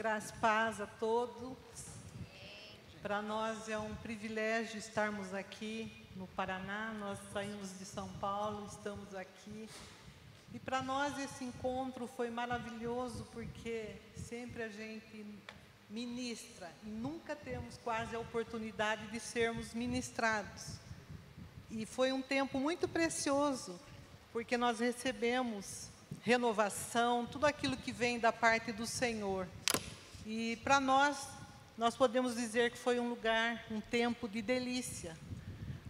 Graças paz a todos. Para nós é um privilégio estarmos aqui no Paraná. Nós saímos de São Paulo, estamos aqui. E para nós esse encontro foi maravilhoso porque sempre a gente ministra e nunca temos quase a oportunidade de sermos ministrados. E foi um tempo muito precioso, porque nós recebemos renovação, tudo aquilo que vem da parte do Senhor. E para nós, nós podemos dizer que foi um lugar, um tempo de delícia,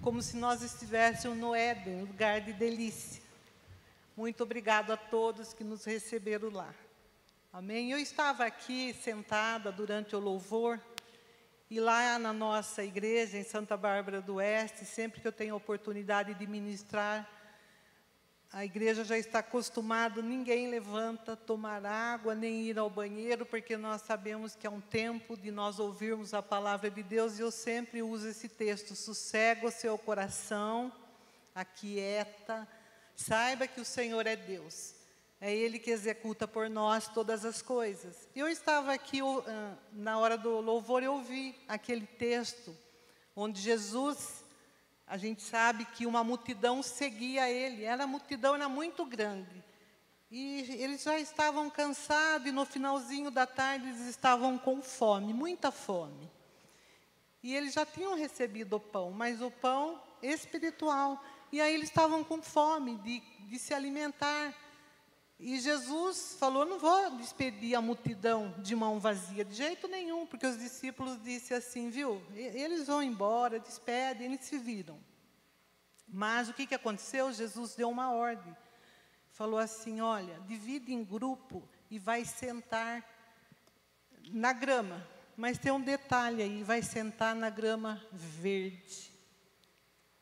como se nós estivéssemos no Éden, lugar de delícia. Muito obrigado a todos que nos receberam lá. Amém? Eu estava aqui sentada durante o louvor, e lá na nossa igreja, em Santa Bárbara do Oeste, sempre que eu tenho oportunidade de ministrar, a igreja já está acostumada, ninguém levanta, tomar água, nem ir ao banheiro, porque nós sabemos que é um tempo de nós ouvirmos a palavra de Deus, e eu sempre uso esse texto: sossega o seu coração, aquieta, saiba que o Senhor é Deus. É Ele que executa por nós todas as coisas. Eu estava aqui na hora do louvor, eu ouvi aquele texto, onde Jesus a gente sabe que uma multidão seguia ele, era a multidão era muito grande. E eles já estavam cansados e no finalzinho da tarde eles estavam com fome, muita fome. E eles já tinham recebido o pão, mas o pão espiritual. E aí eles estavam com fome de, de se alimentar. E Jesus falou: Não vou despedir a multidão de mão vazia, de jeito nenhum, porque os discípulos disseram assim: Viu, eles vão embora, despedem, eles se viram. Mas o que, que aconteceu? Jesus deu uma ordem. Falou assim: Olha, divide em grupo e vai sentar na grama. Mas tem um detalhe aí: vai sentar na grama verde.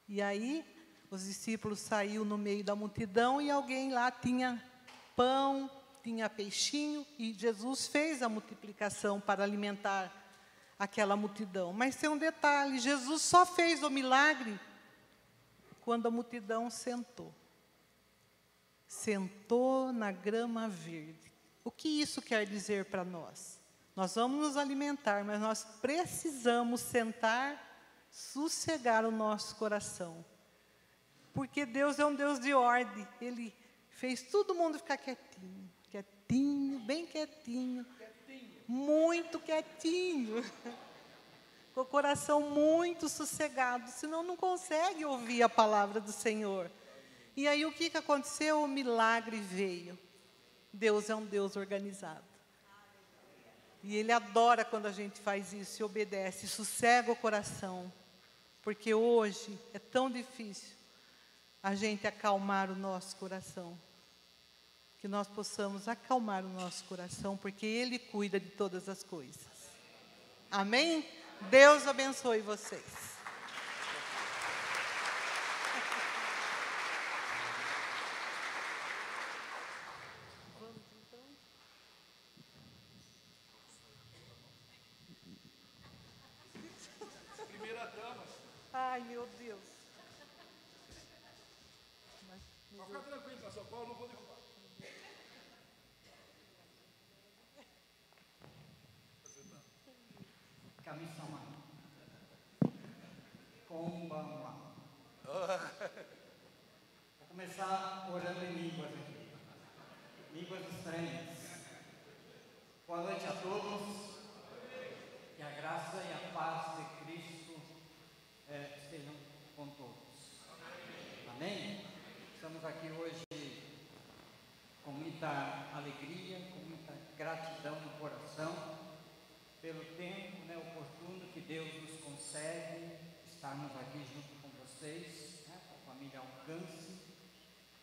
E aí, os discípulos saíram no meio da multidão e alguém lá tinha pão, tinha peixinho, e Jesus fez a multiplicação para alimentar aquela multidão. Mas tem um detalhe: Jesus só fez o milagre quando a multidão sentou. Sentou na grama verde. O que isso quer dizer para nós? Nós vamos nos alimentar, mas nós precisamos sentar, sossegar o nosso coração. Porque Deus é um Deus de ordem. Ele fez todo mundo ficar quietinho, quietinho, bem quietinho, quietinho. muito quietinho, com o coração muito sossegado, senão não consegue ouvir a palavra do Senhor. E aí o que, que aconteceu? O milagre veio. Deus é um Deus organizado. E Ele adora quando a gente faz isso e obedece, sossega o coração. Porque hoje é tão difícil a gente acalmar o nosso coração que nós possamos acalmar o nosso coração, porque Ele cuida de todas as coisas. Amém? Deus abençoe vocês. Primeira dama. Ai, meu Deus. Mas fica tranquilo, São Paulo, não vou derrubar. Kami-sama. Konbanwa. Vou começar orando em línguas aqui. Línguas estranhas. Boa noite a todos. Que a graça e a paz de Cristo eh, estejam com todos. Amém? Estamos aqui hoje com muita alegria, com muita gratidão no coração pelo tempo né, oportuno que Deus nos concede estarmos aqui junto com vocês, né, com a família Alcance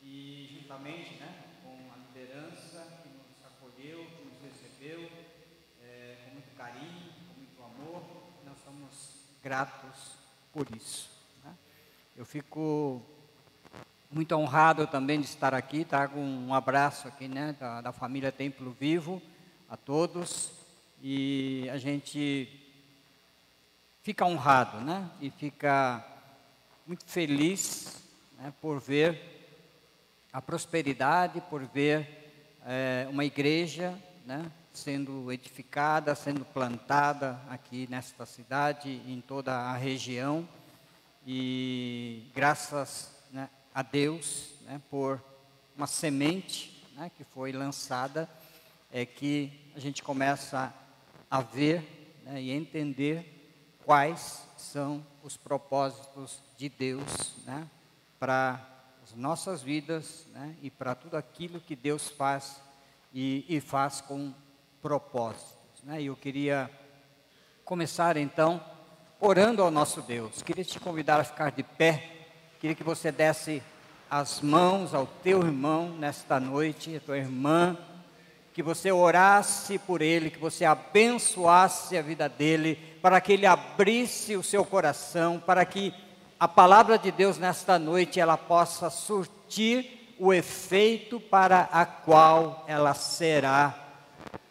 e juntamente né, com a liderança que nos acolheu, que nos recebeu é, com muito carinho, com muito amor. Nós somos gratos por isso. Né? Eu fico muito honrado também de estar aqui, trago um abraço aqui né, da, da família Templo Vivo a todos e a gente fica honrado, né? E fica muito feliz né, por ver a prosperidade, por ver é, uma igreja né, sendo edificada, sendo plantada aqui nesta cidade, em toda a região. E graças a Deus né, por uma semente né, que foi lançada, é que a gente começa a ver né, e entender quais são os propósitos de Deus né, para as nossas vidas né, e para tudo aquilo que Deus faz e, e faz com propósitos. Né? E eu queria começar então orando ao nosso Deus. Queria te convidar a ficar de pé. Queria que você desse as mãos ao teu irmão nesta noite, a tua irmã, que você orasse por ele, que você abençoasse a vida dele, para que ele abrisse o seu coração, para que a palavra de Deus nesta noite ela possa surtir o efeito para a qual ela será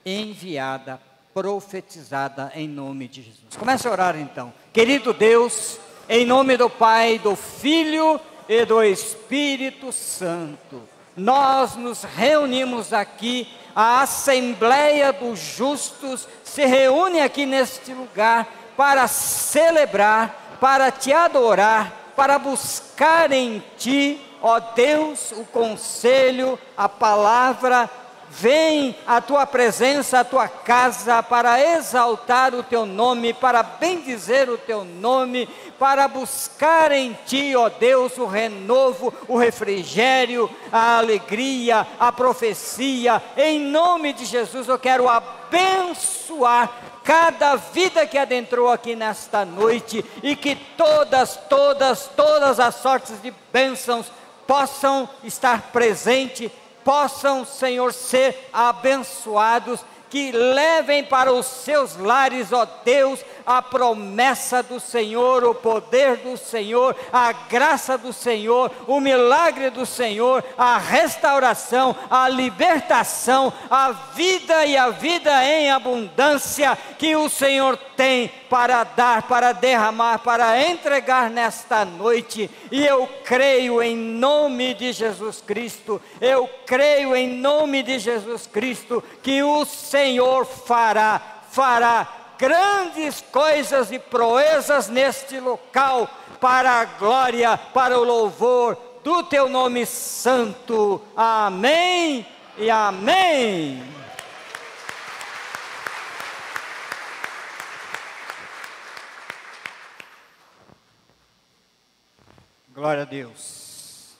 enviada, profetizada em nome de Jesus. Comece a orar então. Querido Deus, em nome do Pai, do Filho e do Espírito Santo, nós nos reunimos aqui, a Assembleia dos Justos se reúne aqui neste lugar para celebrar, para te adorar, para buscar em ti, ó Deus, o conselho, a palavra Vem à tua presença, à tua casa, para exaltar o teu nome, para bendizer o teu nome, para buscar em ti, ó Deus, o renovo, o refrigério, a alegria, a profecia. Em nome de Jesus, eu quero abençoar cada vida que adentrou aqui nesta noite e que todas, todas, todas as sortes de bênçãos possam estar presentes possam, Senhor, ser abençoados, que levem para os seus lares, ó Deus, a promessa do Senhor, o poder do Senhor, a graça do Senhor, o milagre do Senhor, a restauração, a libertação, a vida e a vida em abundância que o Senhor tem para dar, para derramar, para entregar nesta noite. E eu creio em nome de Jesus Cristo, eu creio em nome de Jesus Cristo que o Senhor fará, fará grandes coisas e proezas neste local, para a glória, para o louvor do teu nome santo. Amém e amém. Glória a Deus.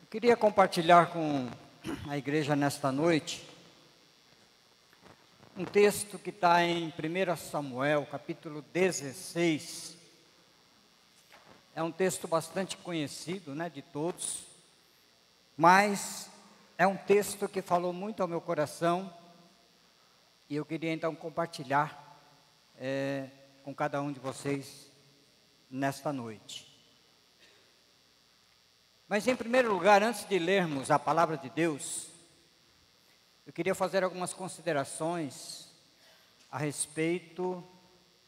Eu queria compartilhar com a igreja nesta noite um texto que está em 1 Samuel, capítulo 16. É um texto bastante conhecido né, de todos, mas é um texto que falou muito ao meu coração e eu queria então compartilhar é, com cada um de vocês nesta noite. Mas em primeiro lugar, antes de lermos a palavra de Deus, eu queria fazer algumas considerações a respeito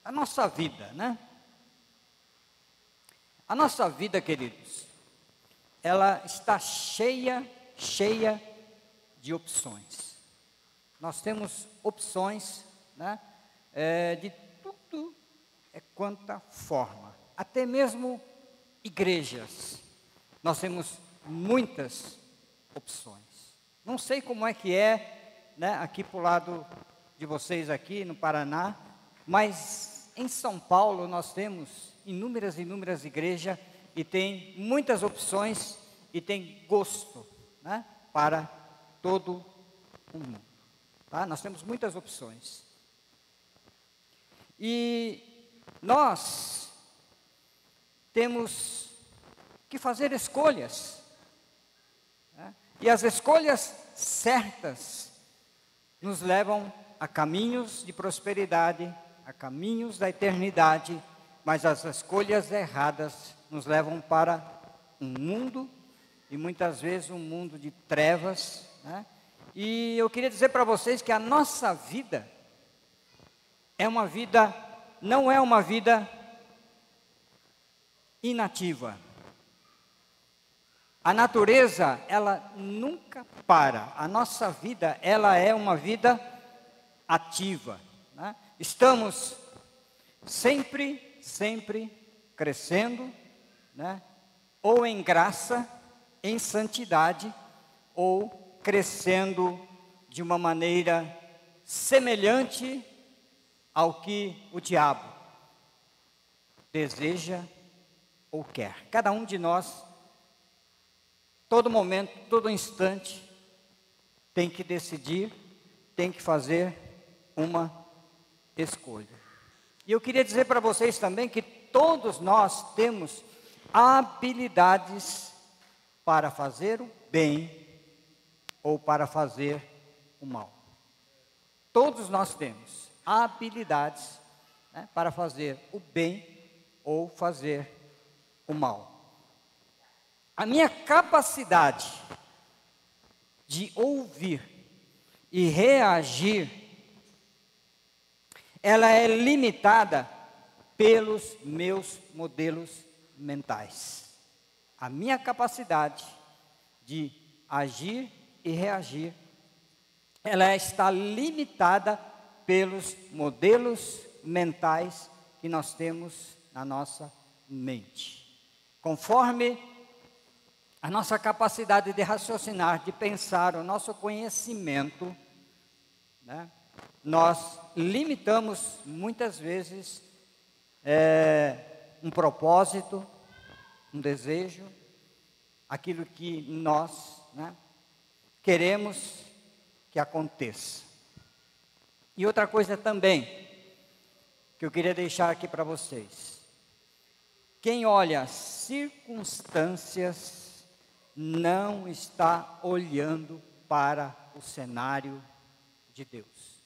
da nossa vida, né? A nossa vida, queridos, ela está cheia, cheia de opções. Nós temos opções né, é, de tudo é quanta forma, até mesmo igrejas. Nós temos muitas opções. Não sei como é que é né, aqui para o lado de vocês aqui no Paraná, mas em São Paulo nós temos inúmeras, inúmeras igrejas e tem muitas opções e tem gosto né, para todo o mundo. Tá? Nós temos muitas opções. E nós temos que fazer escolhas. Né? E as escolhas certas nos levam a caminhos de prosperidade, a caminhos da eternidade, mas as escolhas erradas nos levam para um mundo, e muitas vezes um mundo de trevas, né? E eu queria dizer para vocês que a nossa vida é uma vida, não é uma vida inativa. A natureza, ela nunca para. A nossa vida, ela é uma vida ativa. Né? Estamos sempre, sempre crescendo, né? ou em graça, em santidade, ou crescendo de uma maneira semelhante ao que o diabo deseja ou quer. Cada um de nós, todo momento, todo instante, tem que decidir, tem que fazer uma escolha. E eu queria dizer para vocês também que todos nós temos habilidades para fazer o bem ou para fazer o mal. Todos nós temos habilidades né, para fazer o bem ou fazer o mal. A minha capacidade de ouvir e reagir, ela é limitada pelos meus modelos mentais. A minha capacidade de agir e reagir, ela está limitada pelos modelos mentais que nós temos na nossa mente. Conforme a nossa capacidade de raciocinar, de pensar, o nosso conhecimento, né, nós limitamos muitas vezes é, um propósito, um desejo, aquilo que nós né, queremos que aconteça. E outra coisa também, que eu queria deixar aqui para vocês. Quem olha as circunstâncias não está olhando para o cenário de Deus.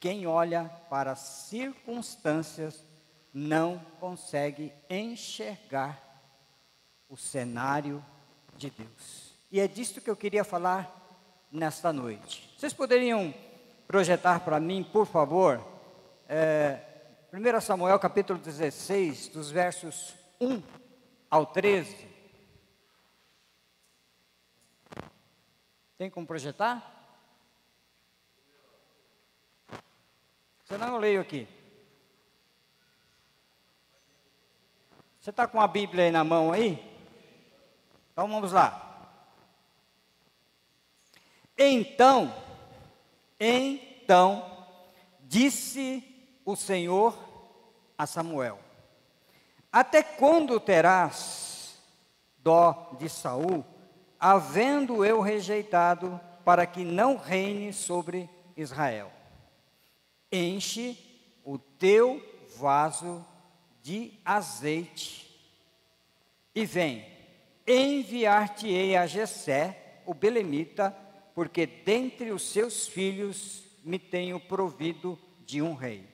Quem olha para as circunstâncias não consegue enxergar o cenário de Deus. E é disto que eu queria falar nesta noite. Vocês poderiam projetar para mim, por favor, é, 1 Samuel capítulo 16, dos versos 1 ao 13. Tem como projetar? Senão eu leio aqui. Você está com a Bíblia aí na mão aí? Então vamos lá. Então, então, disse o Senhor a Samuel: até quando terás dó de Saul, havendo eu rejeitado para que não reine sobre Israel? Enche o teu vaso de azeite e vem, enviar-te-ei a Jessé, o belemita, porque dentre os seus filhos me tenho provido de um rei.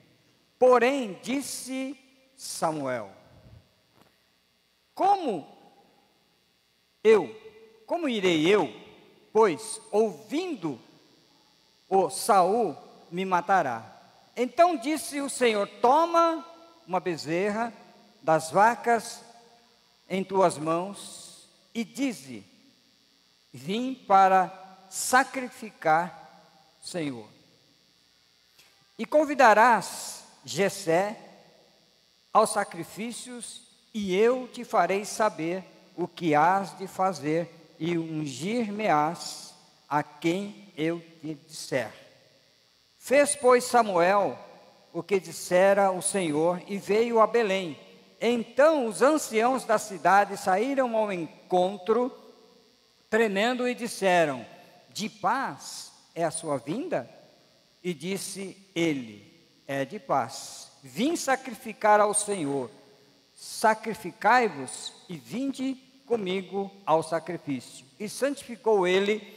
Porém, disse Samuel: como eu, como irei eu, pois ouvindo o Saul me matará. Então disse o Senhor: Toma uma bezerra das vacas em tuas mãos e dize: Vim para sacrificar, Senhor. E convidarás Jessé aos sacrifícios e eu te farei saber o que hás de fazer, e ungir-me-ás a quem eu te disser. Fez, pois, Samuel o que dissera o Senhor, e veio a Belém. Então os anciãos da cidade saíram ao encontro, tremendo, e disseram: De paz é a sua vinda? E disse ele: É de paz. Vim sacrificar ao Senhor sacrificai-vos e vinde comigo ao sacrifício. E santificou ele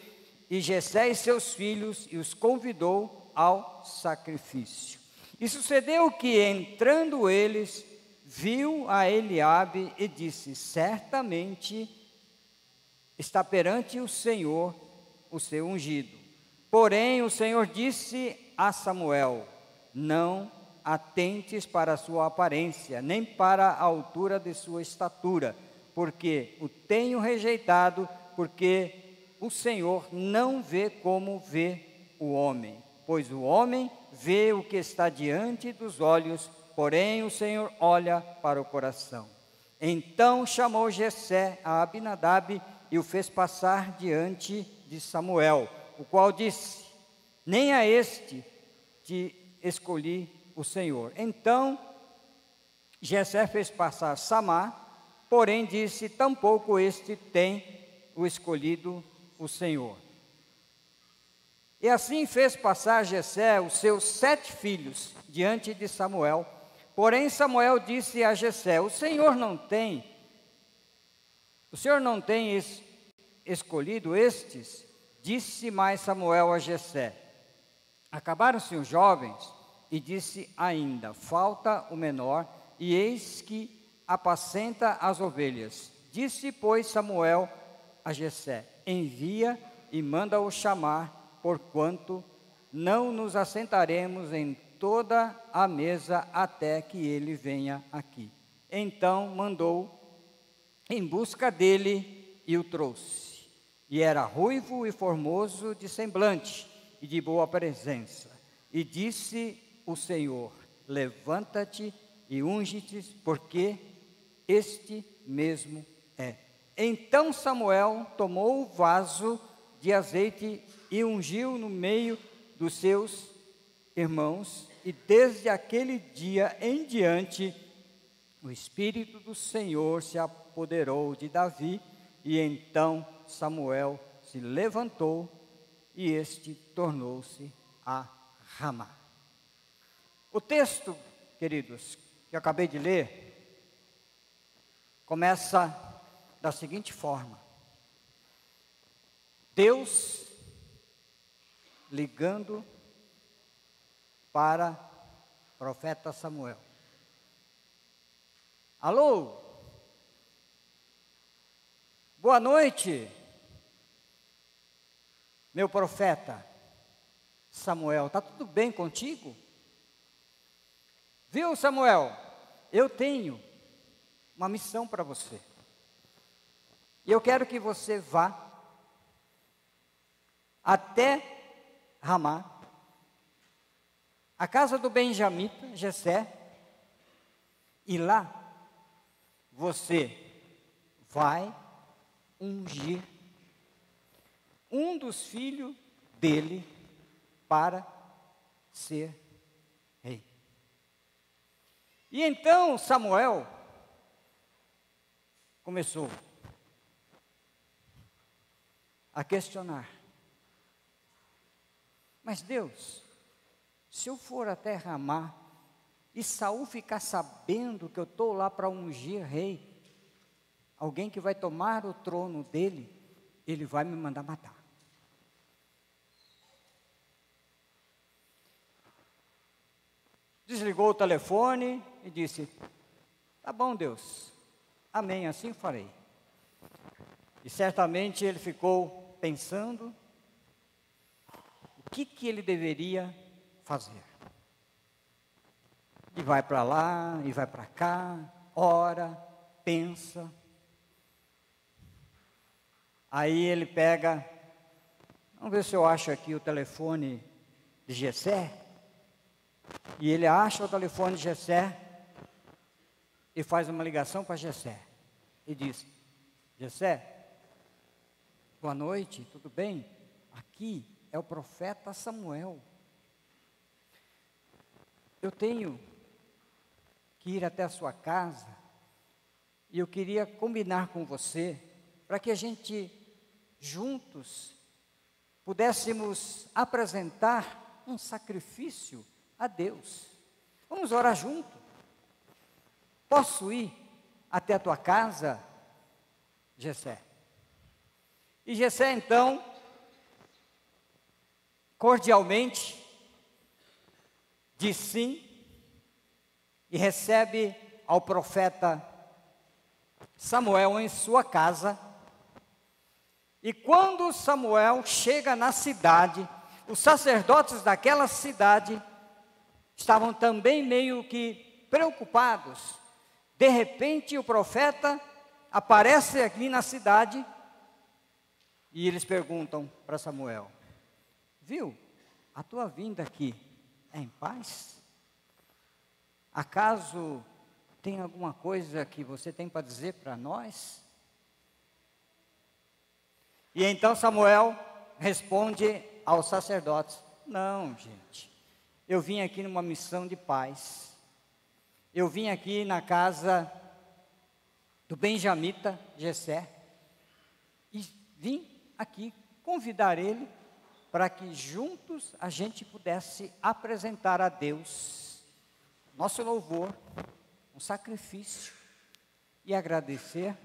e Jessé e seus filhos e os convidou ao sacrifício. E sucedeu que entrando eles, viu a Eliabe e disse: Certamente está perante o Senhor o seu ungido. Porém, o Senhor disse a Samuel: Não atentes para a sua aparência, nem para a altura de sua estatura, porque o tenho rejeitado, porque o Senhor não vê como vê o homem, pois o homem vê o que está diante dos olhos, porém o Senhor olha para o coração. Então chamou Jessé a Abinadab e o fez passar diante de Samuel, o qual disse: Nem a este te escolhi o Senhor. Então Jessé fez passar Samar, porém disse: Tampouco este tem o escolhido o Senhor. E assim fez passar Jessé os seus sete filhos diante de Samuel. Porém Samuel disse a Jessé: O Senhor não tem o Senhor não tem es, escolhido estes? Disse mais Samuel a Jessé. Acabaram-se os jovens e disse ainda: Falta o menor, e eis que apacenta as ovelhas. Disse, pois, Samuel a Jessé: Envia e manda-o chamar, porquanto não nos assentaremos em toda a mesa até que ele venha aqui. Então mandou em busca dele e o trouxe. E era ruivo e formoso de semblante e de boa presença. E disse o Senhor: Levanta-te e unge-te, porque este mesmo é. Então Samuel tomou o vaso de azeite e ungiu no meio dos seus irmãos, e desde aquele dia em diante, o Espírito do Senhor se apoderou de Davi, e então Samuel se levantou e este tornou-se a Ramá. O texto, queridos, que acabei de ler, começa da seguinte forma: Deus ligando para profeta Samuel. Alô? Boa noite, meu profeta Samuel. Está tudo bem contigo? Viu, Samuel? Eu tenho uma missão para você. E eu quero que você vá até Ramá, a casa do Benjamita, Jessé, e lá você vai ungir um dos filhos dele para ser e então Samuel começou a questionar. Mas Deus, se eu for até Ramá e Saul ficar sabendo que eu estou lá para ungir rei, alguém que vai tomar o trono dele, ele vai me mandar matar. Desligou o telefone, e disse: Tá bom, Deus, amém, assim farei. E certamente ele ficou pensando o que, que ele deveria fazer. E vai para lá, e vai para cá, ora, pensa. Aí ele pega, vamos ver se eu acho aqui o telefone de Gessé. E ele acha o telefone de Gessé e faz uma ligação para Jessé e diz: Jessé, boa noite, tudo bem? Aqui é o profeta Samuel. Eu tenho que ir até a sua casa e eu queria combinar com você para que a gente juntos pudéssemos apresentar um sacrifício a Deus. Vamos orar juntos. Posso ir até a tua casa, Gessé? E Gessé então, cordialmente, diz sim e recebe ao profeta Samuel em sua casa. E quando Samuel chega na cidade, os sacerdotes daquela cidade estavam também meio que preocupados de repente, o profeta aparece aqui na cidade e eles perguntam para Samuel: Viu, a tua vinda aqui é em paz? Acaso tem alguma coisa que você tem para dizer para nós? E então Samuel responde aos sacerdotes: Não, gente, eu vim aqui numa missão de paz. Eu vim aqui na casa do Benjamita Gessé e vim aqui convidar ele para que juntos a gente pudesse apresentar a Deus nosso louvor, um sacrifício e agradecer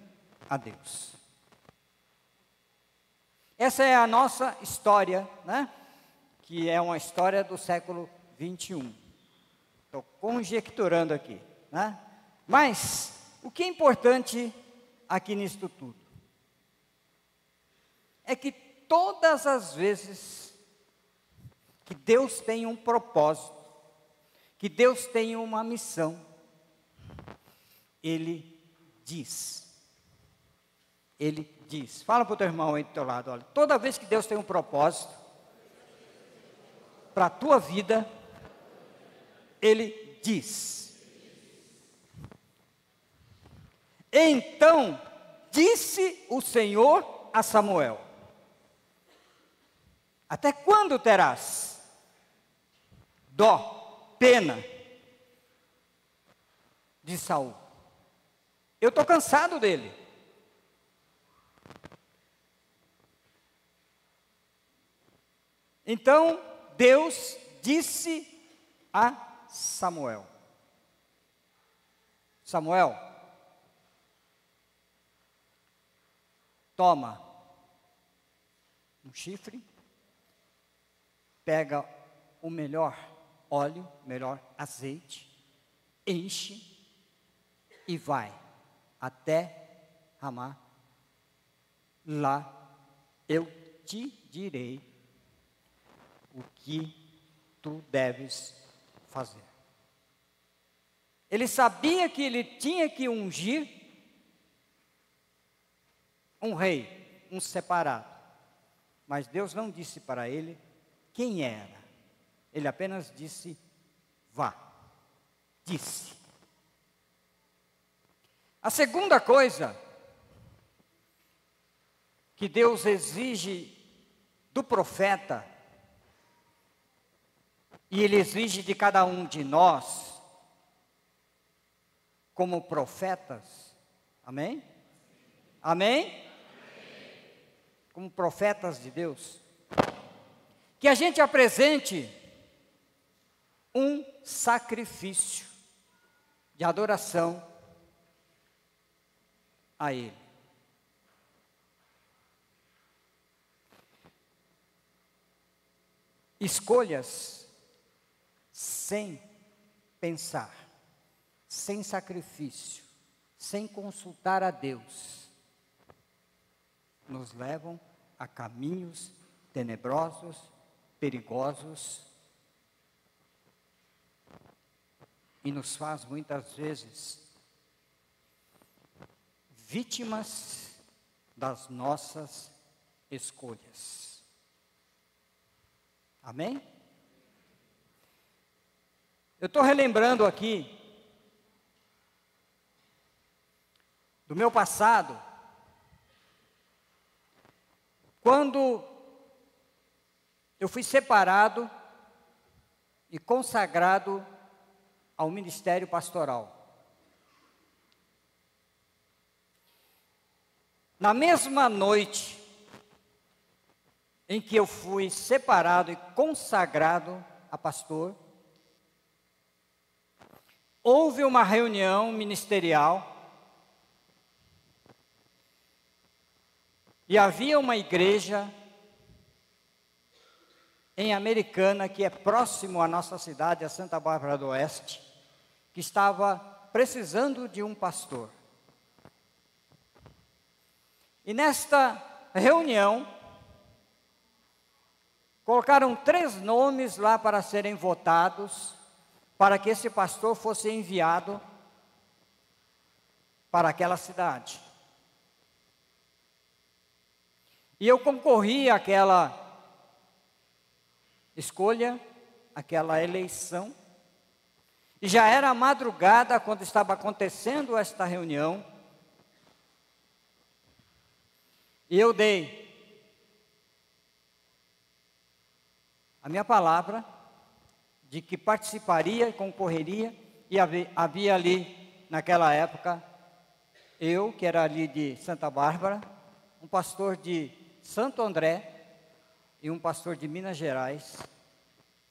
a Deus. Essa é a nossa história, né? Que é uma história do século 21. Estou conjecturando aqui, né? Mas o que é importante aqui nisto tudo é que todas as vezes que Deus tem um propósito, que Deus tem uma missão, Ele diz. Ele diz. Fala para o teu irmão aí do teu lado, olha. Toda vez que Deus tem um propósito para a tua vida, Ele diz. Então disse o Senhor a Samuel: Até quando terás dó, pena de Saul? Eu estou cansado dele. Então Deus disse a Samuel: Samuel, toma um chifre, pega o melhor óleo, melhor azeite, enche e vai até Ramá. Lá eu te direi o que tu deves fazer. Ele sabia que ele tinha que ungir um rei, um separado. Mas Deus não disse para ele quem era. Ele apenas disse: vá. Disse. A segunda coisa que Deus exige do profeta e Ele exige de cada um de nós, como profetas, amém? Amém? Como profetas de Deus, que a gente apresente um sacrifício de adoração a Ele. Escolhas sem pensar, sem sacrifício, sem consultar a Deus, nos levam a caminhos tenebrosos, perigosos e nos faz muitas vezes vítimas das nossas escolhas. Amém? Eu estou relembrando aqui do meu passado, quando eu fui separado e consagrado ao ministério pastoral. Na mesma noite em que eu fui separado e consagrado a pastor, houve uma reunião ministerial e havia uma igreja em Americana, que é próximo à nossa cidade, a Santa Bárbara do Oeste, que estava precisando de um pastor. E nesta reunião, colocaram três nomes lá para serem votados para que esse pastor fosse enviado para aquela cidade. E eu concorri àquela escolha, àquela eleição. E já era madrugada quando estava acontecendo esta reunião. E eu dei a minha palavra de que participaria, concorreria, e havia, havia ali, naquela época, eu, que era ali de Santa Bárbara, um pastor de Santo André e um pastor de Minas Gerais,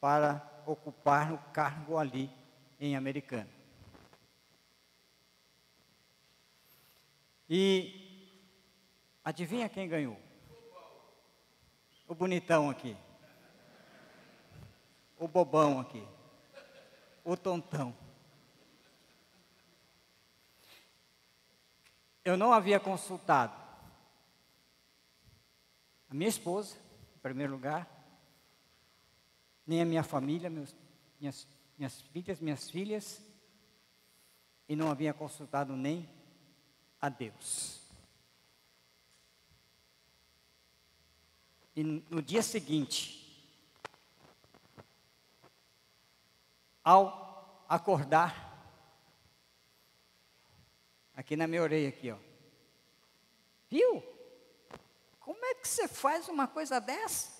para ocupar o cargo ali em Americana. E adivinha quem ganhou? O bonitão aqui. O bobão aqui. O tontão. Eu não havia consultado a minha esposa, em primeiro lugar, nem a minha família, meus, minhas, minhas filhas, minhas filhas, e não havia consultado nem a Deus. E no dia seguinte, ao acordar, aqui na minha orelha aqui, ó. Viu? Como é que você faz uma coisa dessa?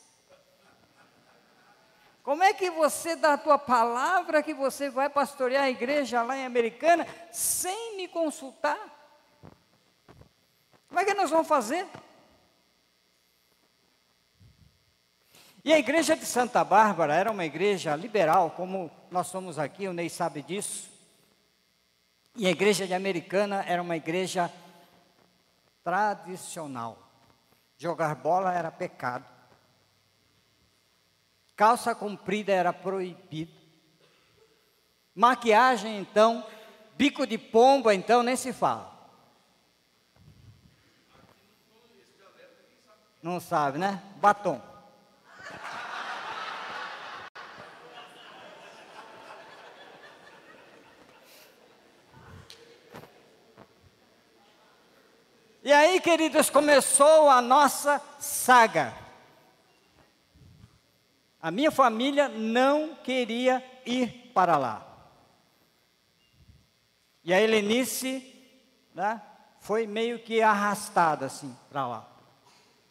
Como é que você dá a tua palavra que você vai pastorear a igreja lá em Americana sem me consultar? Como é que nós vamos fazer? E a igreja de Santa Bárbara era uma igreja liberal, como nós somos aqui, o Ney sabe disso. E a igreja de Americana era uma igreja tradicional. Jogar bola era pecado. Calça comprida era proibido. Maquiagem, então, bico de pomba, então, nem se fala. Não sabe, né? Batom. E aí, queridos, começou a nossa saga. A minha família não queria ir para lá. E a Helenice né, foi meio que arrastada assim para lá,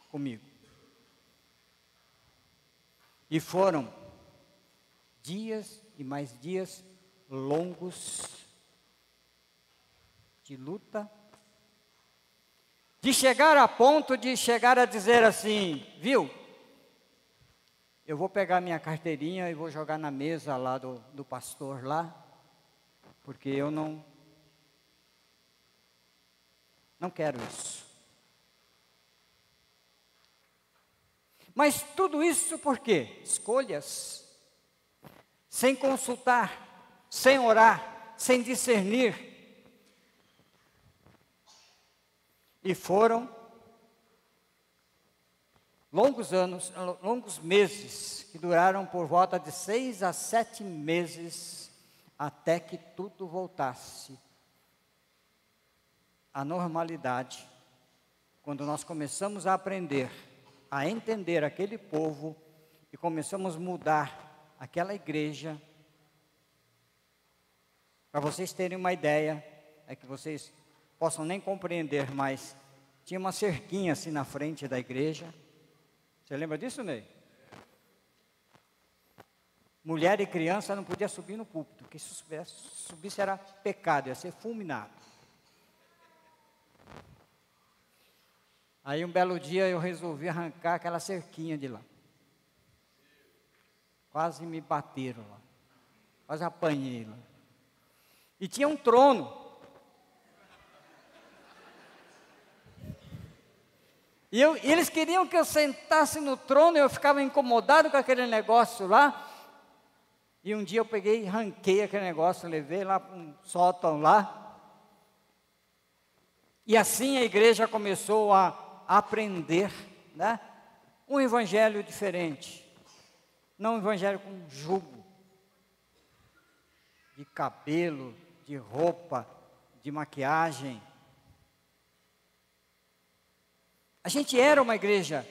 comigo. E foram dias e mais dias longos de luta de chegar a ponto de chegar a dizer assim, viu? Eu vou pegar minha carteirinha e vou jogar na mesa lá do, do pastor lá, porque eu não não quero isso. Mas tudo isso por quê? Escolhas. Sem consultar, sem orar, sem discernir, E foram longos anos, longos meses, que duraram por volta de seis a sete meses, até que tudo voltasse à normalidade. Quando nós começamos a aprender, a entender aquele povo e começamos a mudar aquela igreja, para vocês terem uma ideia, é que vocês possam nem compreender, mas tinha uma cerquinha assim na frente da igreja. Você lembra disso, Ney? Mulher e criança não podia subir no púlpito, porque se subisse era pecado, ia ser fulminado. Aí um belo dia eu resolvi arrancar aquela cerquinha de lá. Quase me bateram lá. Quase apanhei lá. E tinha um trono. E, eu, e eles queriam que eu sentasse no trono, eu ficava incomodado com aquele negócio lá. E um dia eu peguei e ranquei aquele negócio, levei lá para um sótão lá. E assim a igreja começou a aprender, né? Um evangelho diferente. Não um evangelho com jugo. De cabelo, de roupa, de maquiagem. A gente era uma igreja,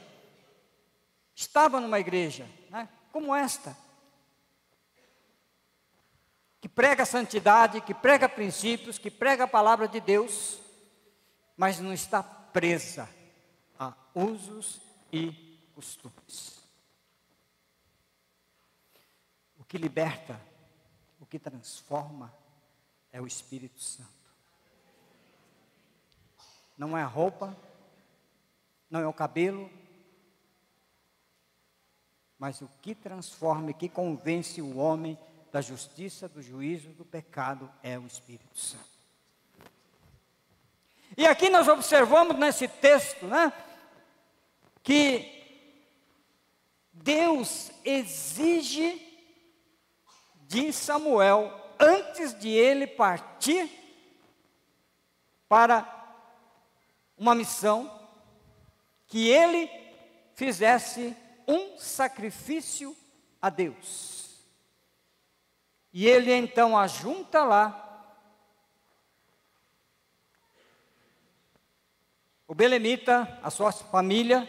estava numa igreja, né, como esta, que prega santidade, que prega princípios, que prega a palavra de Deus, mas não está presa a usos e costumes. O que liberta, o que transforma é o Espírito Santo. Não é a roupa, não é o cabelo, mas o que transforma e que convence o homem da justiça, do juízo, do pecado é o Espírito Santo. E aqui nós observamos nesse texto, né, que Deus exige de Samuel, antes de ele partir para uma missão, que ele fizesse um sacrifício a Deus. E ele então ajunta lá o belemita, a sua família,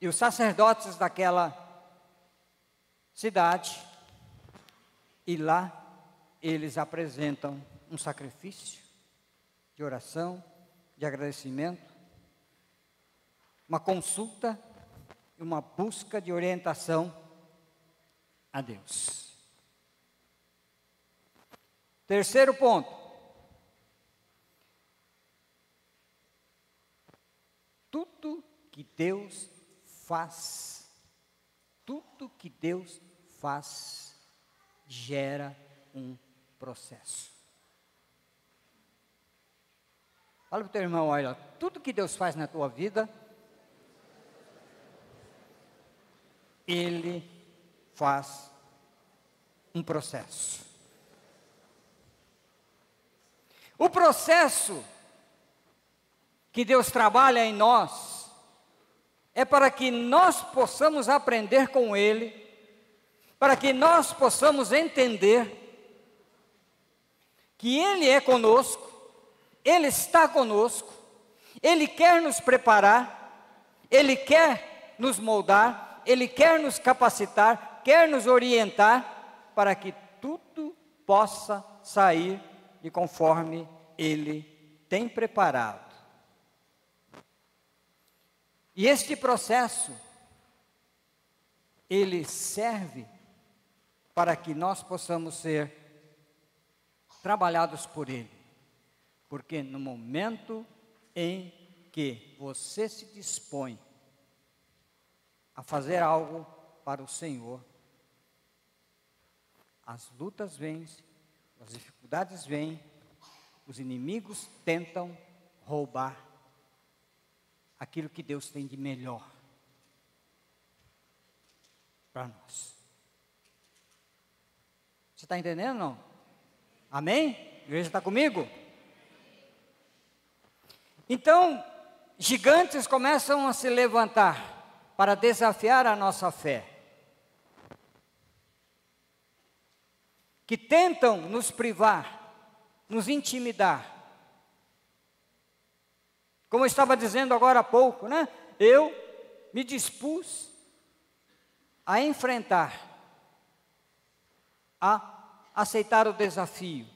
e os sacerdotes daquela cidade, e lá eles apresentam um sacrifício de oração, de agradecimento, uma consulta e uma busca de orientação a Deus. Terceiro ponto. Tudo que Deus faz, tudo que Deus faz, gera um processo. Fala para o teu irmão, olha, tudo que Deus faz na tua vida, Ele faz um processo. O processo que Deus trabalha em nós, é para que nós possamos aprender com Ele, para que nós possamos entender que Ele é conosco, Ele está conosco, Ele quer nos preparar, Ele quer nos moldar, Ele quer nos capacitar, quer nos orientar, para que tudo possa sair de conforme Ele tem preparado. E este processo, ele serve para que nós possamos ser trabalhados por Ele. Porque no momento em que você se dispõe a fazer algo para o Senhor, as lutas vêm, as dificuldades vêm, os inimigos tentam roubar aquilo que Deus tem de melhor para nós. Você está entendendo não? Amém? A igreja está comigo? Então, gigantes começam a se levantar para desafiar a nossa fé. Que tentam nos privar, nos intimidar, como eu estava dizendo agora há pouco, né? Eu me dispus a enfrentar, a aceitar o desafio.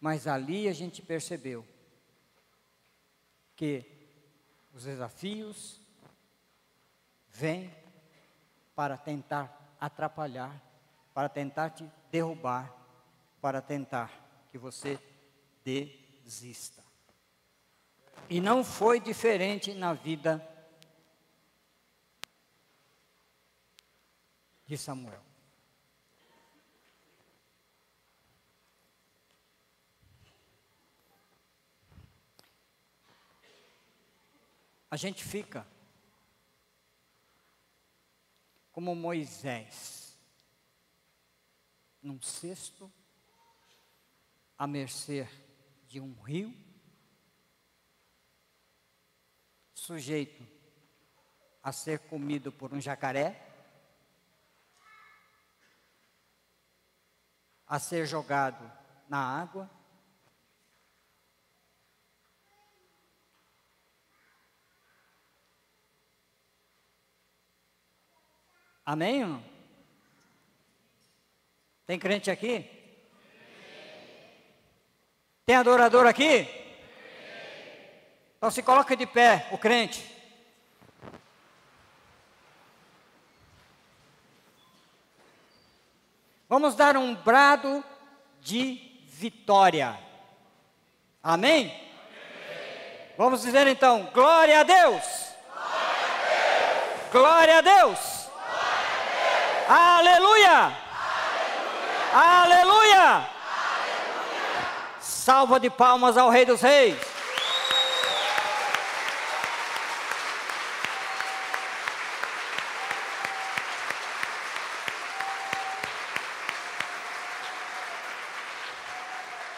Mas ali a gente percebeu que os desafios vêm para tentar atrapalhar, para tentar te derrubar, para tentar que você dê exista. E não foi diferente na vida de Samuel. A gente fica como Moisés, num cesto, à mercê de um rio, sujeito a ser comido por um jacaré, a ser jogado na água, Amém? não? Tem crente aqui? Tem adorador aqui? Então se coloca de pé, o crente. Vamos dar um brado de vitória. Amém? Amém. Vamos dizer então: glória a Deus! Glória a Deus! Glória a Deus! Aleluia! Aleluia. Salva de palmas ao Rei dos Reis.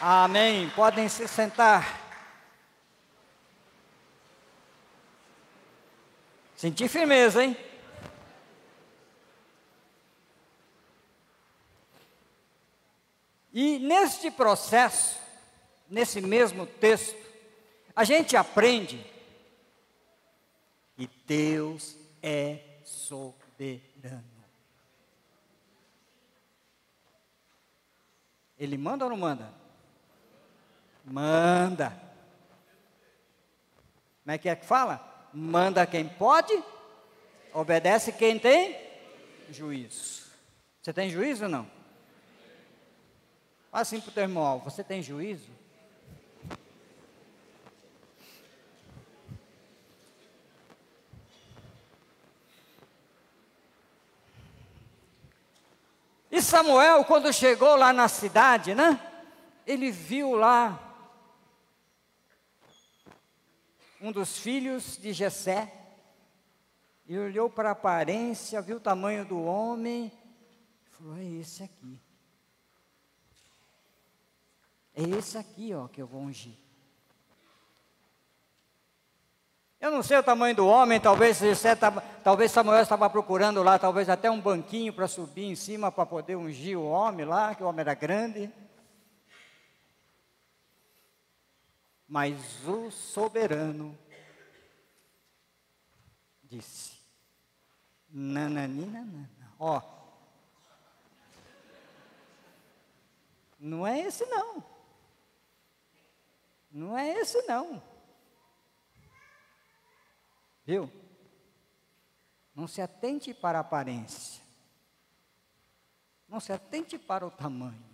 Amém. Podem se sentar. Senti firmeza, hein? E neste processo, nesse mesmo texto, a gente aprende que Deus é soberano. Ele manda ou não manda? Manda. Como é que é que fala? Manda quem pode, obedece quem tem juízo. Você tem juízo ou não? Assim para o teu irmão, você tem juízo? E Samuel, quando chegou lá na cidade, né? Ele viu lá um dos filhos de Jessé e olhou para a aparência, viu o tamanho do homem, e falou: "É esse aqui". É esse aqui, ó, que eu vou ungir. Eu não sei o tamanho do homem, talvez, tava, talvez Samuel estava procurando lá, talvez até um banquinho para subir em cima para poder ungir o homem lá, que o homem era grande. Mas o soberano disse: Nananina, ó, não é esse não. Não é esse não. Viu? Não se atente para a aparência. Não se atente para o tamanho.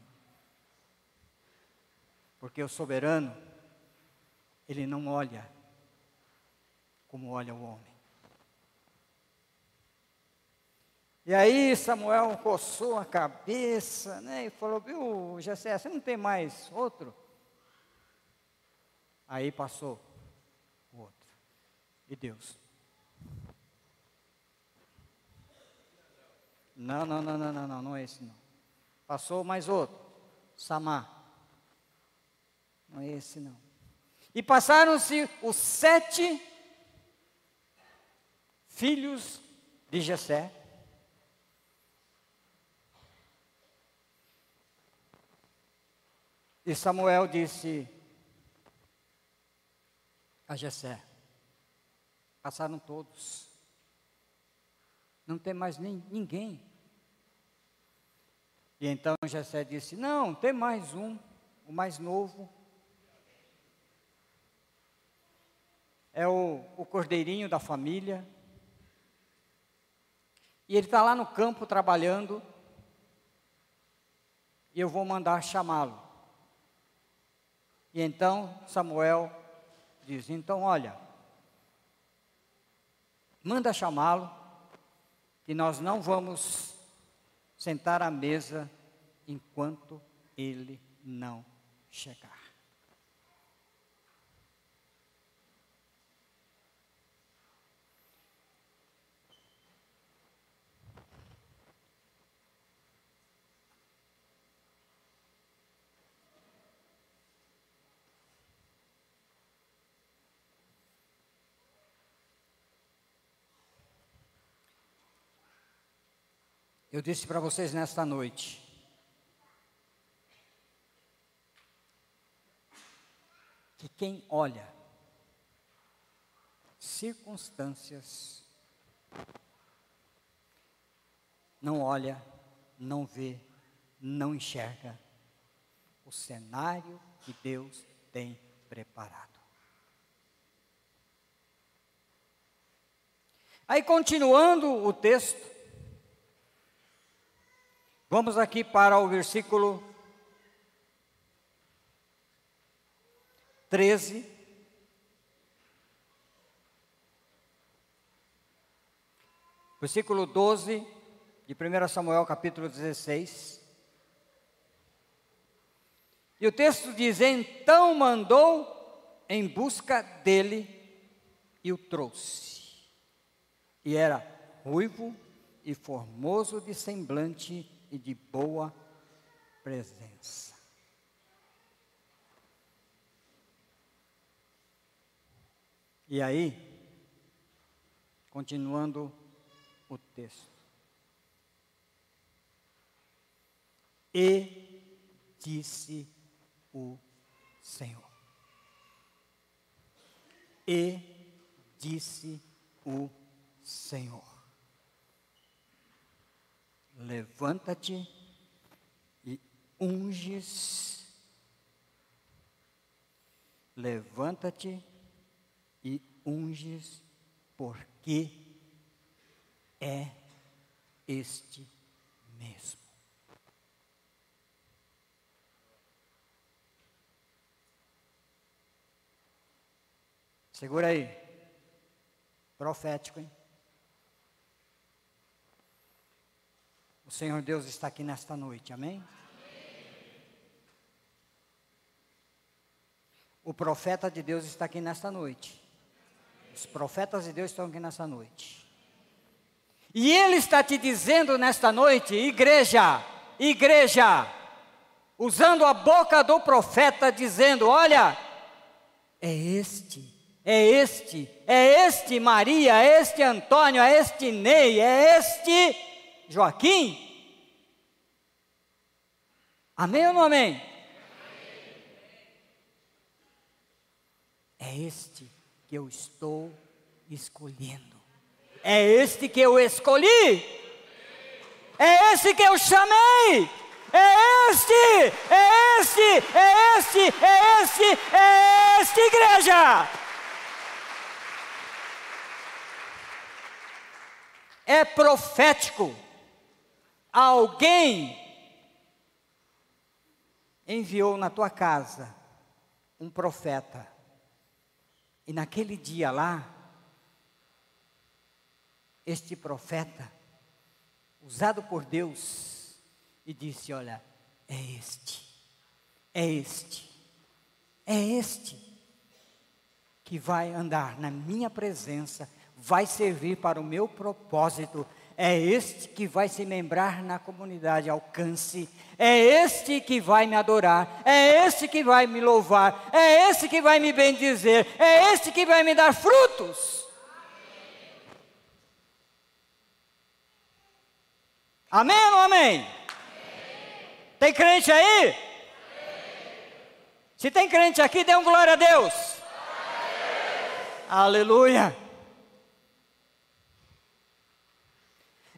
Porque o soberano, ele não olha como olha o homem. E aí Samuel coçou a cabeça, né, e falou, viu, Jessé, você não tem mais outro? Aí passou o outro. E Deus. Não, não, não, não, não, não, não é esse não. Passou mais outro. Samar. Não é esse não. E passaram-se os sete filhos de Jessé. E Samuel disse: a Jessé. Passaram todos. Não tem mais nem, ninguém. E então Jessé disse: Não, tem mais um, o mais novo. É o, o cordeirinho da família. E ele está lá no campo trabalhando. E eu vou mandar chamá-lo. E então Samuel diz: então, olha, manda chamá-lo, que nós não vamos sentar à mesa enquanto ele não chegar. Eu disse para vocês nesta noite. Que quem olha circunstâncias não olha, não vê, não enxerga o cenário que Deus tem preparado. Aí, continuando o texto, vamos aqui para o versículo 13. Versículo 12 de 1 Samuel, capítulo 16. E o texto diz: Então mandou em busca dele e o trouxe e era ruivo e formoso de semblante e de boa presença. E aí, continuando o texto. E disse o Senhor. E disse o Senhor. Levanta-te e unges. Levanta-te e unges, porque é este mesmo. Segura aí. Profético, hein? O Senhor Deus está aqui nesta noite, amém? O profeta de Deus está aqui nesta noite. Os profetas de Deus estão aqui nesta noite. E Ele está te dizendo nesta noite, igreja, igreja, usando a boca do profeta, dizendo: Olha, é este, é este, é este Maria, é este Antônio, é este Ney, é este Joaquim? Amém ou não amém? É este que eu estou escolhendo. É este que eu escolhi. É esse que eu chamei. É este, é este, é este, é este, é este, igreja. É profético alguém enviou na tua casa um profeta, e naquele dia lá, este profeta, usado por Deus, e disse: Olha, é este, é este, é este que vai andar na minha presença, vai servir para o meu propósito é este que vai se membrar na comunidade alcance, é este que vai me adorar, é este que vai me louvar, é este que vai me bendizer, é este que vai me dar frutos. Amém ou amém? amém? Tem crente aí? Amém. Se tem crente aqui, dê um glória a Deus. Aleluia.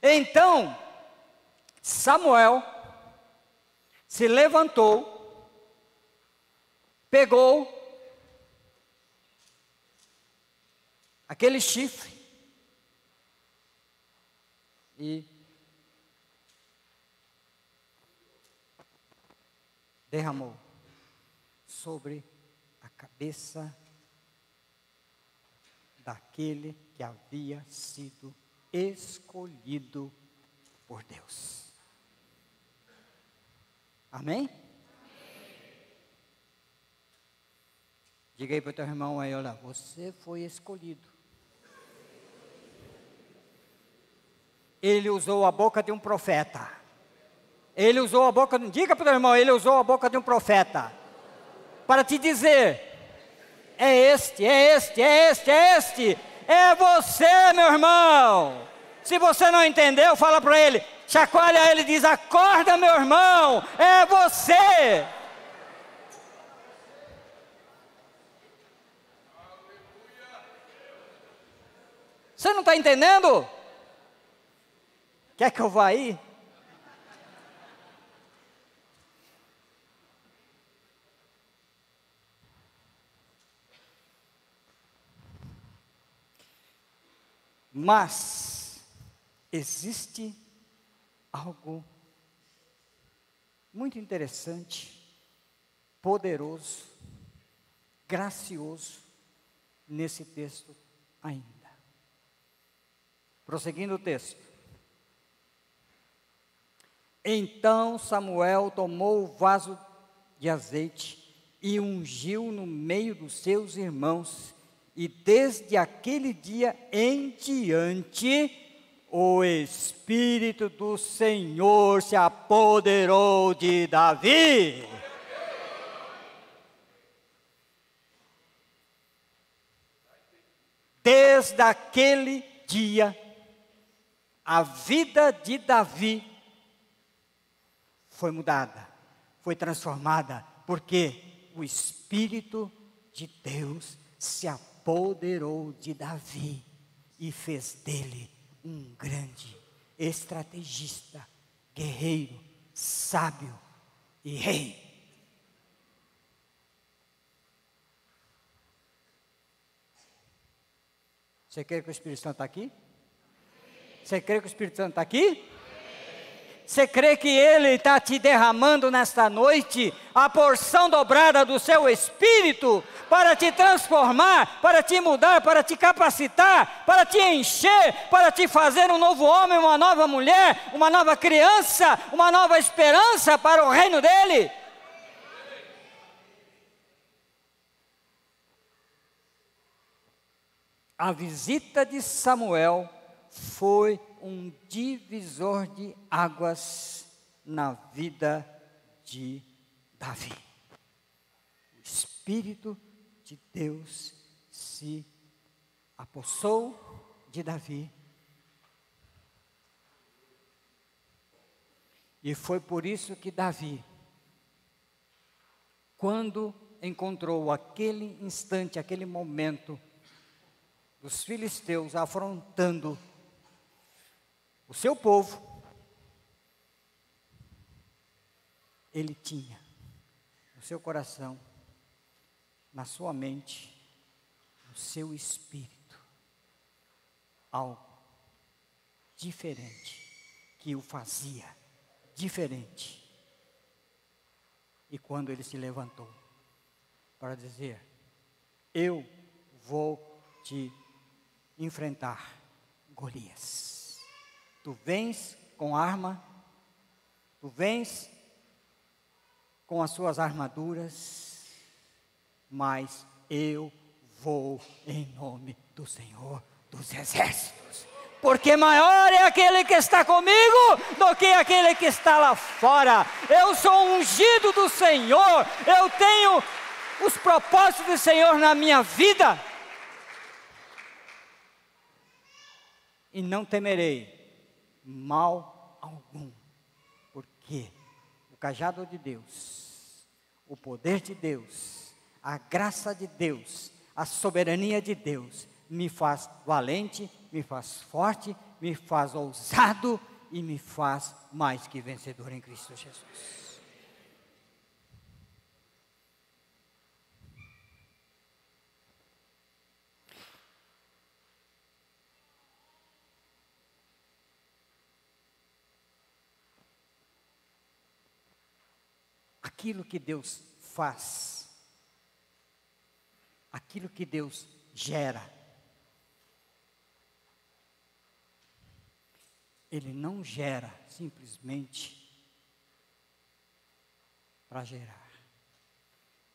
Então, Samuel se levantou, pegou aquele chifre e derramou sobre a cabeça daquele que havia sido escolhido por Deus. Amém? Diga aí para o teu irmão aí, olha, você foi escolhido. Ele usou a boca de um profeta. Ele usou a boca, diga para o teu irmão, ele usou a boca de um profeta. Para te dizer, é este, é este, é este, é este é você, meu irmão. Se você não entendeu, fala para ele, chacoalha ele e diz: Acorda, meu irmão, é você. Você não está entendendo? Quer que eu vá aí? Mas existe algo muito interessante, poderoso, gracioso nesse texto ainda. Prosseguindo o texto. Então Samuel tomou o vaso de azeite e ungiu no meio dos seus irmãos e desde aquele dia em diante, o Espírito do Senhor se apoderou de Davi. Desde aquele dia, a vida de Davi foi mudada, foi transformada, porque o Espírito de Deus se apoderou apoderou de Davi e fez dele um grande estrategista, guerreiro, sábio e rei. Você crê que o Espírito Santo está aqui? Você crê que o Espírito Santo está aqui? Você crê que Ele está te derramando nesta noite a porção dobrada do seu espírito para te transformar, para te mudar, para te capacitar, para te encher, para te fazer um novo homem, uma nova mulher, uma nova criança, uma nova esperança para o reino dele? A visita de Samuel foi um divisor de águas na vida de Davi. O Espírito de Deus se apossou de Davi. E foi por isso que Davi, quando encontrou aquele instante, aquele momento, dos filisteus afrontando o seu povo, ele tinha no seu coração, na sua mente, no seu espírito, algo diferente que o fazia diferente. E quando ele se levantou para dizer: Eu vou te enfrentar, Golias. Tu vens com arma, tu vens com as suas armaduras, mas eu vou em nome do Senhor dos Exércitos. Porque maior é aquele que está comigo do que aquele que está lá fora. Eu sou ungido do Senhor, eu tenho os propósitos do Senhor na minha vida. E não temerei mal algum, porque o cajado de Deus, o poder de Deus, a graça de Deus, a soberania de Deus me faz valente, me faz forte, me faz ousado e me faz mais que vencedor em Cristo Jesus. Aquilo que Deus faz, aquilo que Deus gera, Ele não gera simplesmente para gerar,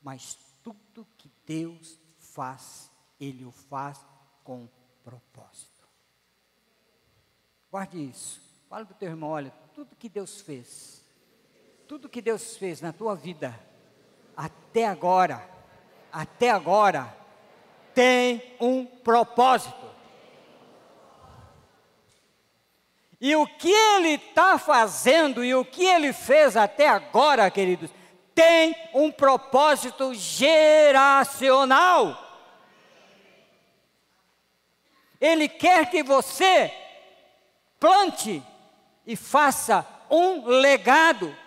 mas tudo que Deus faz, Ele o faz com propósito. Guarde isso. Fala para o teu irmão: olha, tudo que Deus fez, tudo que Deus fez na tua vida, até agora, até agora, tem um propósito. E o que Ele está fazendo e o que Ele fez até agora, queridos, tem um propósito geracional. Ele quer que você plante e faça um legado.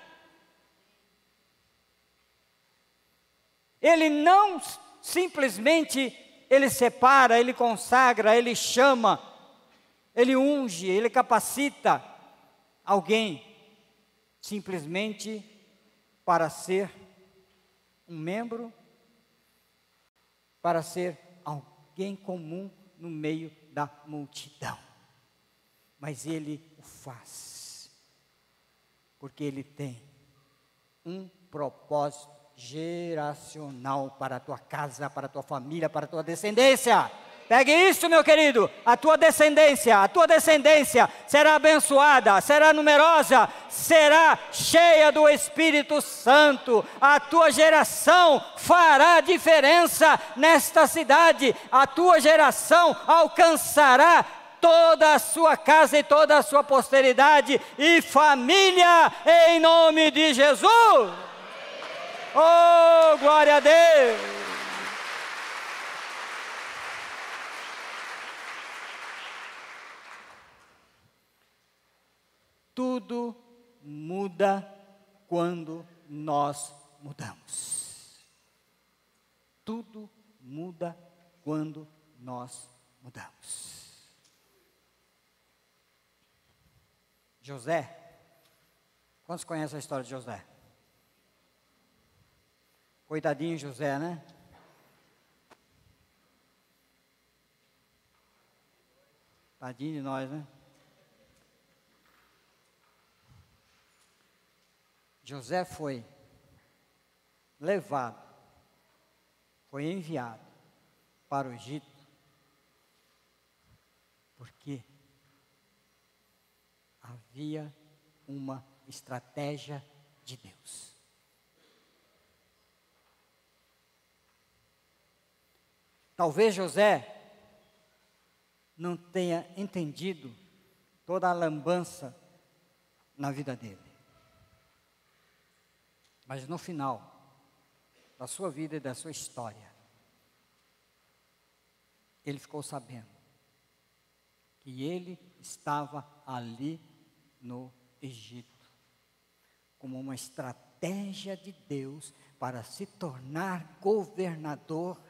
Ele não simplesmente ele separa, ele consagra, ele chama, ele unge, ele capacita alguém simplesmente para ser um membro, para ser alguém comum no meio da multidão. Mas ele o faz, porque ele tem um propósito geracional para a tua casa, para a tua família, para a tua descendência. Pegue isso, meu querido. A tua descendência, a tua descendência será abençoada, será numerosa, será cheia do Espírito Santo. A tua geração fará diferença nesta cidade. A tua geração alcançará toda a sua casa e toda a sua posteridade e família em nome de Jesus. Oh, glória a Deus! Tudo muda quando nós mudamos. Tudo muda quando nós mudamos. José, quantos conhecem a história de José? Coitadinho José, né? Tadinho de nós, né? José foi levado, foi enviado para o Egito, porque havia uma estratégia de Deus. Talvez José não tenha entendido toda a lambança na vida dele. Mas no final da sua vida e da sua história, ele ficou sabendo que ele estava ali no Egito, como uma estratégia de Deus para se tornar governador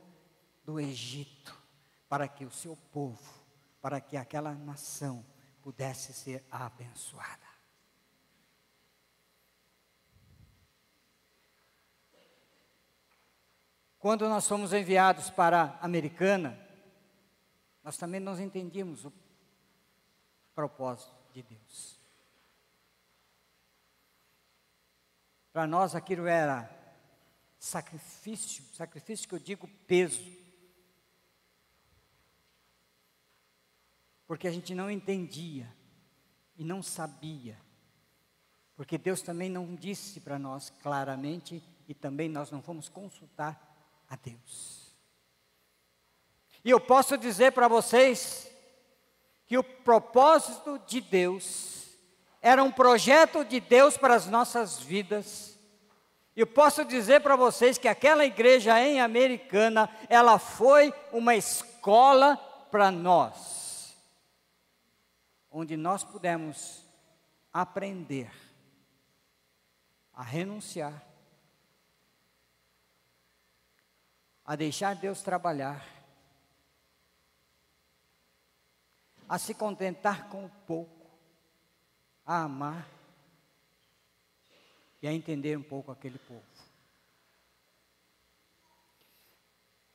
do Egito, para que o seu povo, para que aquela nação pudesse ser abençoada. Quando nós fomos enviados para a Americana, nós também não entendíamos o propósito de Deus. Para nós aquilo era sacrifício, sacrifício que eu digo peso. Porque a gente não entendia e não sabia, porque Deus também não disse para nós claramente e também nós não fomos consultar a Deus. E eu posso dizer para vocês que o propósito de Deus era um projeto de Deus para as nossas vidas. Eu posso dizer para vocês que aquela igreja em Americana, ela foi uma escola para nós onde nós pudemos aprender a renunciar, a deixar Deus trabalhar, a se contentar com o pouco, a amar e a entender um pouco aquele povo.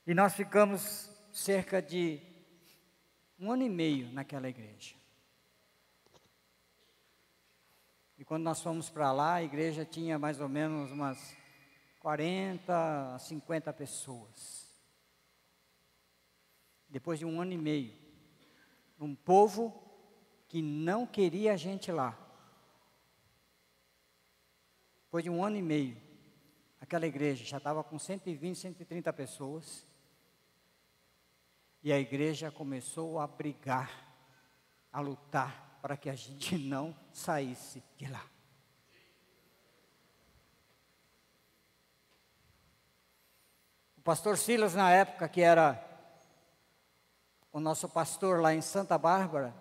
E nós ficamos cerca de um ano e meio naquela igreja. E quando nós fomos para lá, a igreja tinha mais ou menos umas 40 a 50 pessoas. Depois de um ano e meio, um povo que não queria a gente lá. Depois de um ano e meio, aquela igreja já estava com 120, 130 pessoas. E a igreja começou a brigar, a lutar para que a gente não saísse de lá. O pastor Silas, na época que era o nosso pastor lá em Santa Bárbara,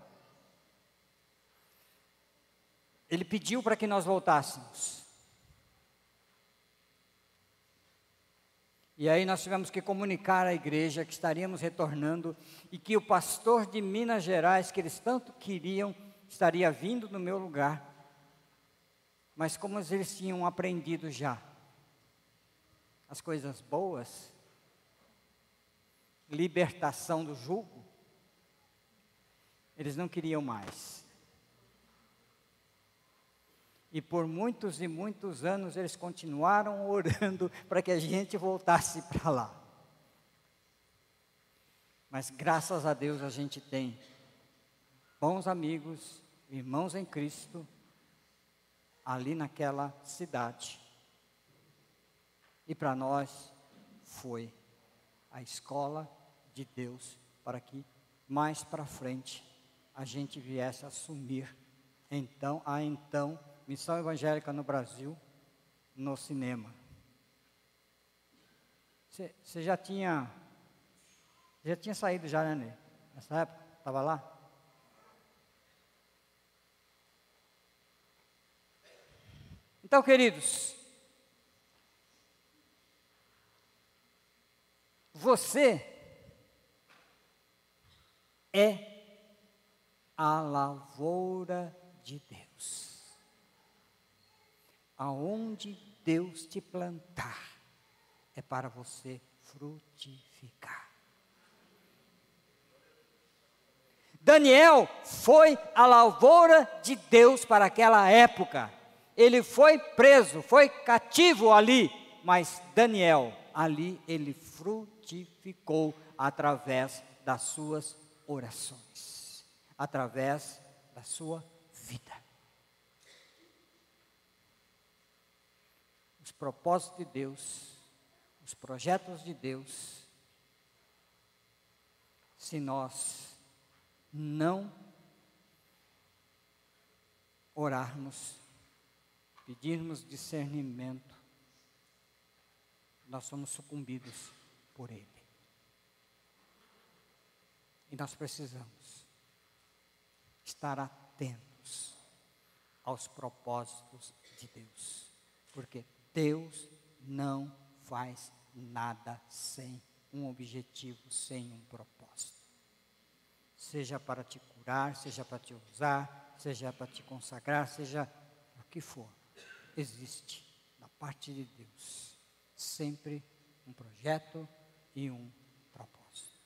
Ele pediu para que nós voltássemos. E aí nós tivemos que comunicar à igreja que estaríamos retornando e que o pastor de Minas Gerais, que eles tanto queriam, estaria vindo no meu lugar. Mas como eles tinham aprendido já as coisas boas, libertação do jugo, eles não queriam mais. E por muitos e muitos anos eles continuaram orando para que a gente voltasse para lá. Mas graças a Deus a gente tem bons amigos, irmãos em Cristo, ali naquela cidade. E para nós foi a escola de Deus para que mais para frente a gente viesse assumir então a então missão evangélica no Brasil no cinema. Você já tinha já tinha saído já, né? Nessa época? Estava lá? Então, queridos, você é a lavoura de Deus. Aonde Deus te plantar, é para você frutificar. Daniel foi a lavoura de Deus para aquela época. Ele foi preso, foi cativo ali, mas Daniel, ali ele frutificou através das suas orações, através da sua vida. Os propósitos de Deus, os projetos de Deus, se nós não orarmos, pedirmos discernimento, nós somos sucumbidos por Ele. E nós precisamos estar atentos aos propósitos de Deus, porque Deus não faz nada sem um objetivo, sem um propósito seja para te curar, seja para te usar, seja para te consagrar, seja o que for. Existe da parte de Deus sempre um projeto e um propósito.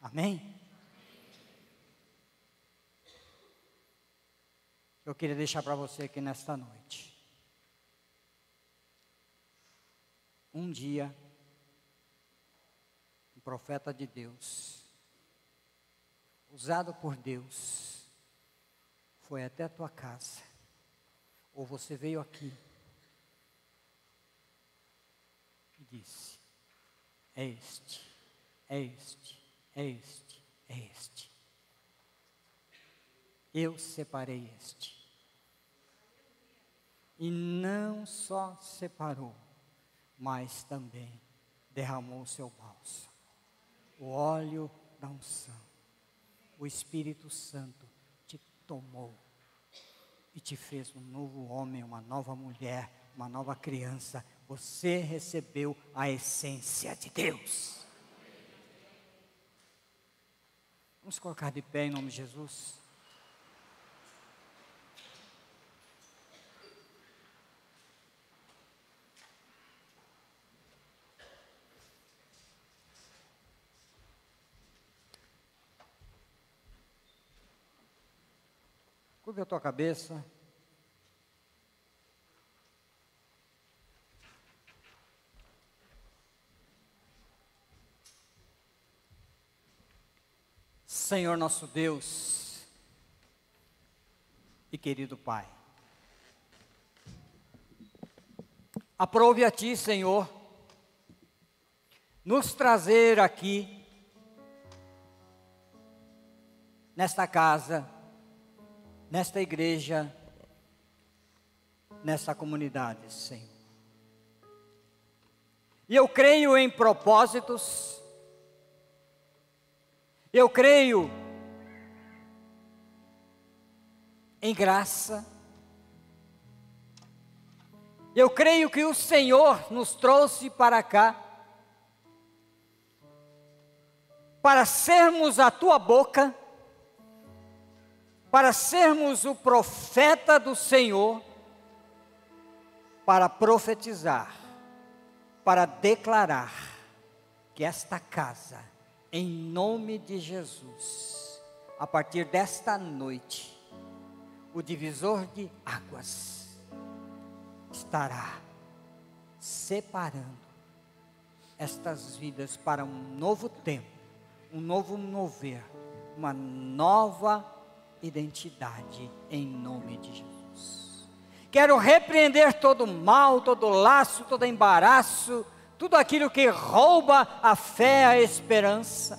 Amém? Eu queria deixar para você aqui nesta noite. Um dia, um profeta de Deus usado por Deus, foi até a tua casa, ou você veio aqui e disse: É este, é este, é este, é este. Eu separei este. E não só separou, mas também derramou o seu bálsamo, o óleo da unção o Espírito Santo te tomou e te fez um novo homem, uma nova mulher, uma nova criança. Você recebeu a essência de Deus. Vamos colocar de pé em nome de Jesus. Curve a tua cabeça. Senhor nosso Deus e querido Pai, aprove a Ti, Senhor, nos trazer aqui, nesta casa, nesta igreja, nessa comunidade, Senhor. E eu creio em propósitos, eu creio em graça. Eu creio que o Senhor nos trouxe para cá para sermos a tua boca, para sermos o profeta do Senhor, para profetizar, para declarar que esta casa, em nome de Jesus, a partir desta noite, o divisor de águas estará separando estas vidas para um novo tempo, um novo mover, uma nova identidade em nome de Jesus. Quero repreender todo mal, todo laço, todo embaraço, tudo aquilo que rouba a fé, a esperança,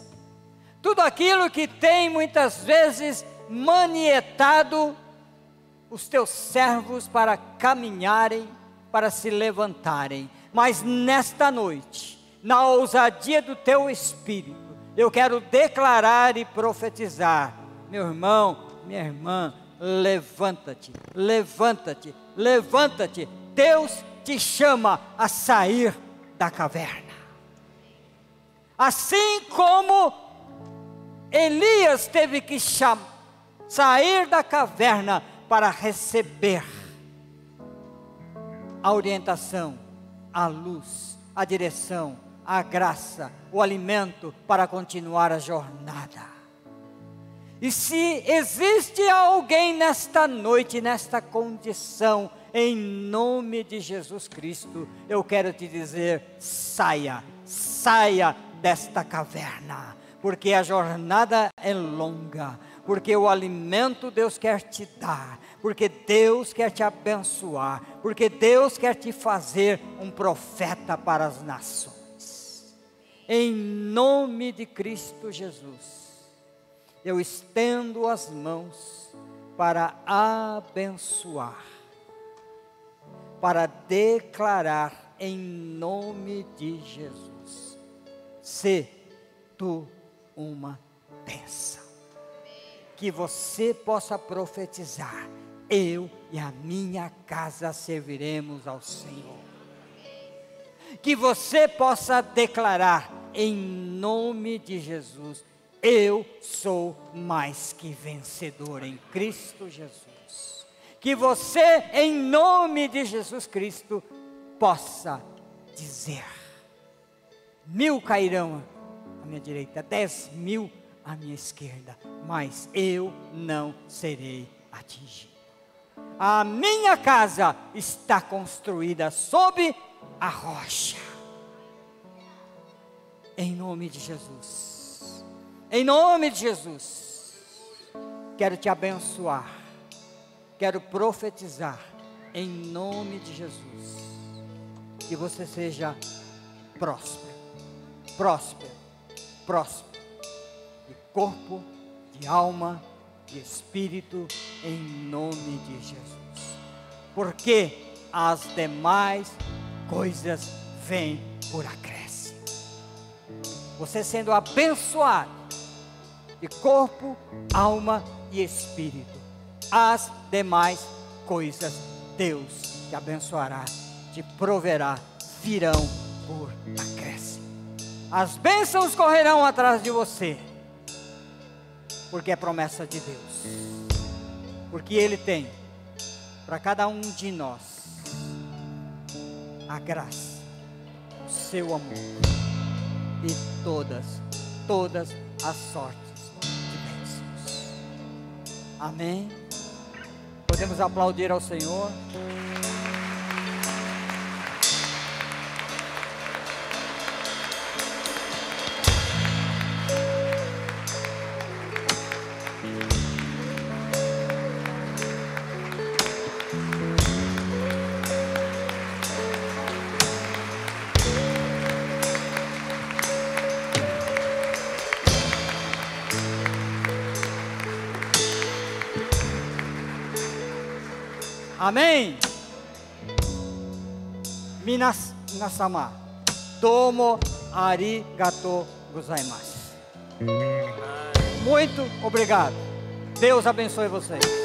tudo aquilo que tem muitas vezes manietado os teus servos para caminharem, para se levantarem. Mas nesta noite, na ousadia do teu espírito, eu quero declarar e profetizar, meu irmão, minha irmã, levanta-te, levanta-te, levanta-te. Deus te chama a sair da caverna. Assim como Elias teve que sair da caverna para receber a orientação, a luz, a direção, a graça, o alimento para continuar a jornada. E se existe alguém nesta noite, nesta condição, em nome de Jesus Cristo, eu quero te dizer: saia, saia desta caverna, porque a jornada é longa porque o alimento Deus quer te dar, porque Deus quer te abençoar, porque Deus quer te fazer um profeta para as nações. Em nome de Cristo Jesus, eu estendo as mãos para abençoar, para declarar em nome de Jesus: se tu uma bênção que você possa profetizar: eu e a minha casa serviremos ao Senhor. Que você possa declarar, em nome de Jesus, eu sou mais que vencedor em Cristo Jesus. Que você, em nome de Jesus Cristo, possa dizer: mil cairão à minha direita, dez mil à minha esquerda, mas eu não serei atingido. A minha casa está construída sob a rocha. Em nome de Jesus. Em nome de Jesus. Quero te abençoar. Quero profetizar em nome de Jesus. Que você seja próspero. Próspero. Próspero corpo, de alma, de espírito, em nome de Jesus. Porque as demais coisas vêm por acréscimo. Você sendo abençoado de corpo, alma e espírito. As demais coisas Deus te abençoará, te proverá, virão por acréscimo. As bênçãos correrão atrás de você porque é promessa de Deus. Porque Ele tem para cada um de nós a graça, o seu amor e todas, todas as sortes. Amém? Podemos aplaudir ao Senhor. Amém? Minas nasama. Domo arigato gozaimasu. Muito obrigado. Deus abençoe vocês.